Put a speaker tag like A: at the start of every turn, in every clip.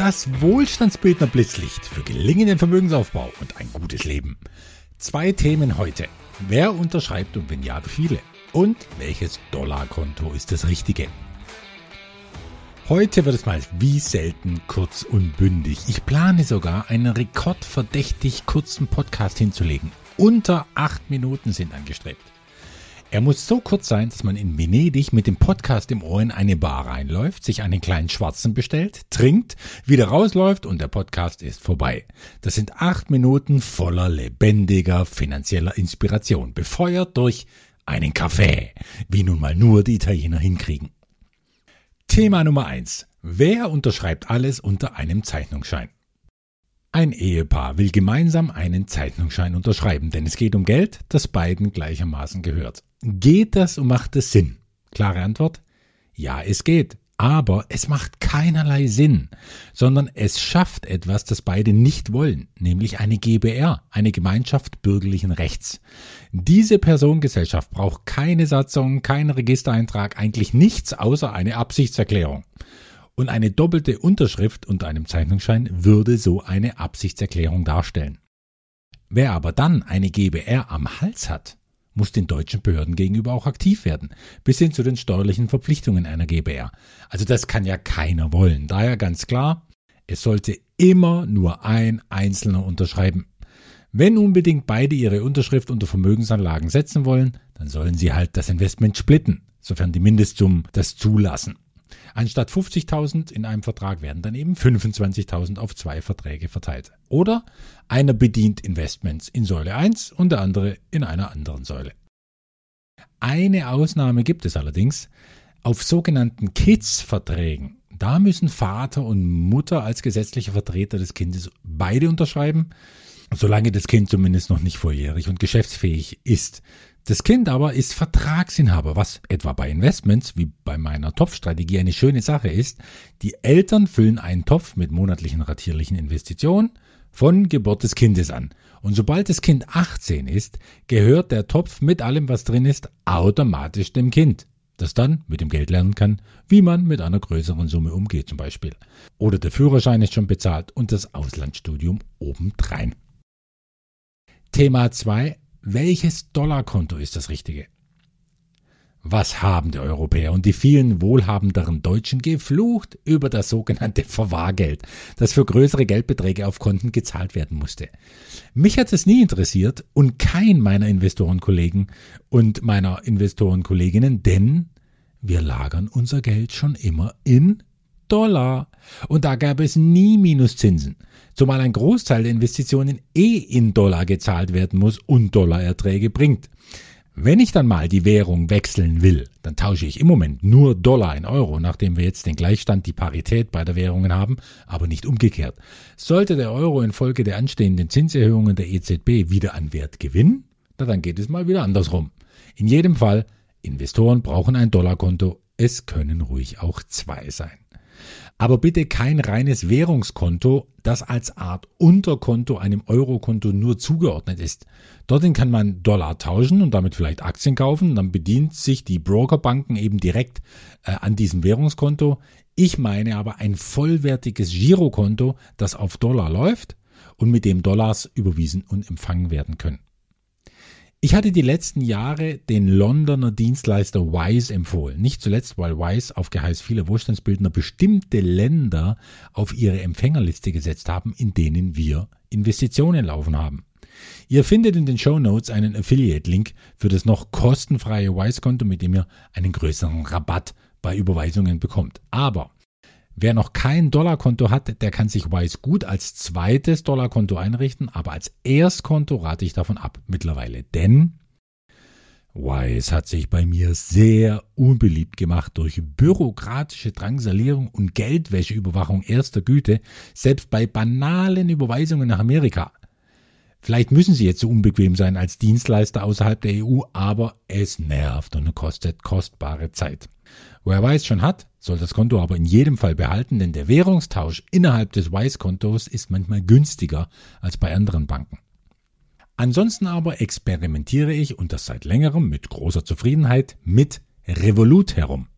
A: Das Wohlstandsbildner Blitzlicht für gelingenden Vermögensaufbau und ein gutes Leben. Zwei Themen heute. Wer unterschreibt und wenn ja, wie viele? Und welches Dollarkonto ist das richtige? Heute wird es mal wie selten kurz und bündig. Ich plane sogar einen rekordverdächtig kurzen Podcast hinzulegen. Unter acht Minuten sind angestrebt. Er muss so kurz sein, dass man in Venedig mit dem Podcast im Ohr in eine Bar reinläuft, sich einen kleinen Schwarzen bestellt, trinkt, wieder rausläuft und der Podcast ist vorbei. Das sind acht Minuten voller lebendiger finanzieller Inspiration, befeuert durch einen Kaffee, wie nun mal nur die Italiener hinkriegen. Thema Nummer eins: Wer unterschreibt alles unter einem Zeichnungsschein? Ein Ehepaar will gemeinsam einen Zeichnungsschein unterschreiben, denn es geht um Geld, das beiden gleichermaßen gehört. Geht das und macht es Sinn? Klare Antwort. Ja, es geht. Aber es macht keinerlei Sinn, sondern es schafft etwas, das beide nicht wollen, nämlich eine GBR, eine Gemeinschaft bürgerlichen Rechts. Diese Personengesellschaft braucht keine Satzung, keinen Registereintrag, eigentlich nichts außer eine Absichtserklärung. Und eine doppelte Unterschrift unter einem Zeichnungsschein würde so eine Absichtserklärung darstellen. Wer aber dann eine GBR am Hals hat, muss den deutschen Behörden gegenüber auch aktiv werden, bis hin zu den steuerlichen Verpflichtungen einer GBR. Also das kann ja keiner wollen. Daher ganz klar, es sollte immer nur ein Einzelner unterschreiben. Wenn unbedingt beide ihre Unterschrift unter Vermögensanlagen setzen wollen, dann sollen sie halt das Investment splitten, sofern die Mindestsummen das zulassen. Anstatt 50.000 in einem Vertrag werden dann eben 25.000 auf zwei Verträge verteilt. Oder einer bedient Investments in Säule 1 und der andere in einer anderen Säule. Eine Ausnahme gibt es allerdings. Auf sogenannten Kids-Verträgen, da müssen Vater und Mutter als gesetzliche Vertreter des Kindes beide unterschreiben, solange das Kind zumindest noch nicht volljährig und geschäftsfähig ist. Das Kind aber ist Vertragsinhaber, was etwa bei Investments wie bei meiner Topfstrategie eine schöne Sache ist. Die Eltern füllen einen Topf mit monatlichen ratierlichen Investitionen von Geburt des Kindes an. Und sobald das Kind 18 ist, gehört der Topf mit allem, was drin ist, automatisch dem Kind, das dann mit dem Geld lernen kann, wie man mit einer größeren Summe umgeht zum Beispiel. Oder der Führerschein ist schon bezahlt und das Auslandsstudium obendrein. Thema 2 welches Dollarkonto ist das richtige? Was haben die Europäer und die vielen wohlhabenderen Deutschen geflucht über das sogenannte Verwahrgeld, das für größere Geldbeträge auf Konten gezahlt werden musste. Mich hat es nie interessiert und kein meiner Investorenkollegen und meiner Investorenkolleginnen, denn wir lagern unser Geld schon immer in Dollar. Und da gab es nie Minuszinsen, zumal ein Großteil der Investitionen eh in Dollar gezahlt werden muss und Dollarerträge bringt. Wenn ich dann mal die Währung wechseln will, dann tausche ich im Moment nur Dollar in Euro, nachdem wir jetzt den Gleichstand, die Parität bei der Währungen haben, aber nicht umgekehrt. Sollte der Euro infolge der anstehenden Zinserhöhungen der EZB wieder an Wert gewinnen, na dann geht es mal wieder andersrum. In jedem Fall, Investoren brauchen ein Dollarkonto, es können ruhig auch zwei sein. Aber bitte kein reines Währungskonto, das als Art Unterkonto einem Eurokonto nur zugeordnet ist. Dorthin kann man Dollar tauschen und damit vielleicht Aktien kaufen. Dann bedient sich die Brokerbanken eben direkt äh, an diesem Währungskonto. Ich meine aber ein vollwertiges Girokonto, das auf Dollar läuft und mit dem Dollars überwiesen und empfangen werden können. Ich hatte die letzten Jahre den Londoner Dienstleister Wise empfohlen. Nicht zuletzt, weil Wise auf Geheiß vieler Wohlstandsbildner bestimmte Länder auf ihre Empfängerliste gesetzt haben, in denen wir Investitionen laufen haben. Ihr findet in den Show Notes einen Affiliate-Link für das noch kostenfreie Wise-Konto, mit dem ihr einen größeren Rabatt bei Überweisungen bekommt. Aber Wer noch kein Dollarkonto hat, der kann sich Wise gut als zweites Dollarkonto einrichten, aber als Erstkonto rate ich davon ab mittlerweile, denn Wise hat sich bei mir sehr unbeliebt gemacht durch bürokratische Drangsalierung und Geldwäscheüberwachung erster Güte, selbst bei banalen Überweisungen nach Amerika. Vielleicht müssen sie jetzt so unbequem sein als Dienstleister außerhalb der EU, aber es nervt und kostet kostbare Zeit. Wer Wise schon hat, soll das Konto aber in jedem Fall behalten, denn der Währungstausch innerhalb des Wise-Kontos ist manchmal günstiger als bei anderen Banken. Ansonsten aber experimentiere ich, und das seit längerem mit großer Zufriedenheit, mit Revolut herum.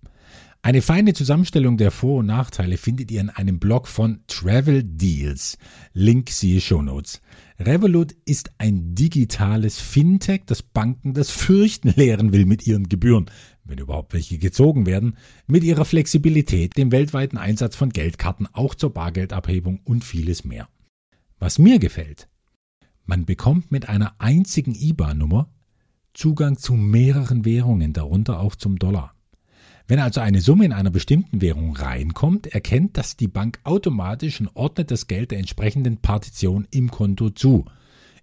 A: Eine feine Zusammenstellung der Vor- und Nachteile findet ihr in einem Blog von Travel Deals. Link siehe Show Notes. Revolut ist ein digitales Fintech, das Banken das Fürchten lehren will mit ihren Gebühren, wenn überhaupt welche gezogen werden, mit ihrer Flexibilität, dem weltweiten Einsatz von Geldkarten, auch zur Bargeldabhebung und vieles mehr. Was mir gefällt, man bekommt mit einer einzigen IBAN-Nummer Zugang zu mehreren Währungen, darunter auch zum Dollar. Wenn also eine Summe in einer bestimmten Währung reinkommt, erkennt das die Bank automatisch und ordnet das Geld der entsprechenden Partition im Konto zu.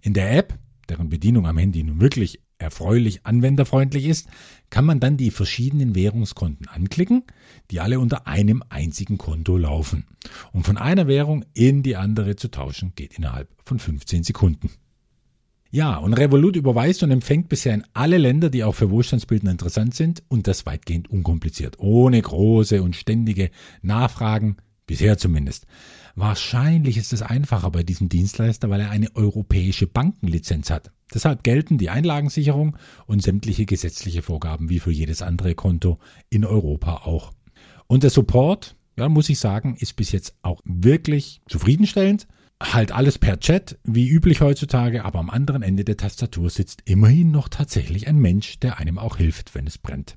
A: In der App, deren Bedienung am Handy nun wirklich erfreulich anwenderfreundlich ist, kann man dann die verschiedenen Währungskonten anklicken, die alle unter einem einzigen Konto laufen. Um von einer Währung in die andere zu tauschen, geht innerhalb von 15 Sekunden. Ja, und Revolut überweist und empfängt bisher in alle Länder, die auch für Wohlstandsbildner interessant sind, und das weitgehend unkompliziert, ohne große und ständige Nachfragen, bisher zumindest. Wahrscheinlich ist es einfacher bei diesem Dienstleister, weil er eine europäische Bankenlizenz hat. Deshalb gelten die Einlagensicherung und sämtliche gesetzliche Vorgaben wie für jedes andere Konto in Europa auch. Und der Support, ja, muss ich sagen, ist bis jetzt auch wirklich zufriedenstellend halt alles per Chat, wie üblich heutzutage, aber am anderen Ende der Tastatur sitzt immerhin noch tatsächlich ein Mensch, der einem auch hilft, wenn es brennt.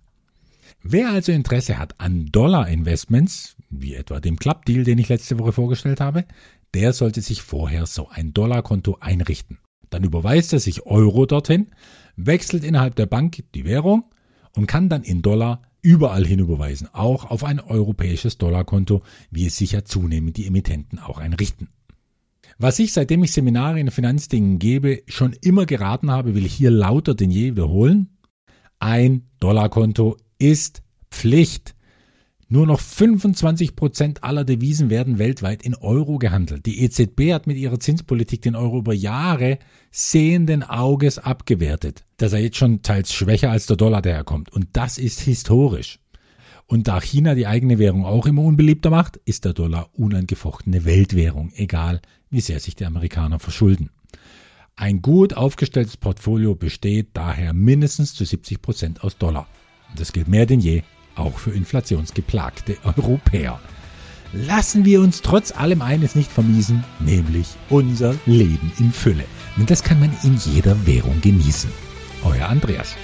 A: Wer also Interesse hat an Dollar-Investments, wie etwa dem Club-Deal, den ich letzte Woche vorgestellt habe, der sollte sich vorher so ein Dollarkonto einrichten. Dann überweist er sich Euro dorthin, wechselt innerhalb der Bank die Währung und kann dann in Dollar überall hin überweisen, auch auf ein europäisches Dollarkonto, wie es sich ja zunehmend die Emittenten auch einrichten. Was ich, seitdem ich Seminare in Finanzdingen gebe, schon immer geraten habe, will ich hier lauter denn je wiederholen. Ein Dollarkonto ist Pflicht. Nur noch 25 Prozent aller Devisen werden weltweit in Euro gehandelt. Die EZB hat mit ihrer Zinspolitik den Euro über Jahre sehenden Auges abgewertet, dass er jetzt schon teils schwächer als der Dollar daherkommt. Und das ist historisch. Und da China die eigene Währung auch immer unbeliebter macht, ist der Dollar unangefochtene Weltwährung, egal wie sehr sich die Amerikaner verschulden. Ein gut aufgestelltes Portfolio besteht daher mindestens zu 70 Prozent aus Dollar. Das gilt mehr denn je auch für inflationsgeplagte Europäer. Lassen wir uns trotz allem eines nicht vermiesen, nämlich unser Leben in Fülle. Denn das kann man in jeder Währung genießen. Euer Andreas.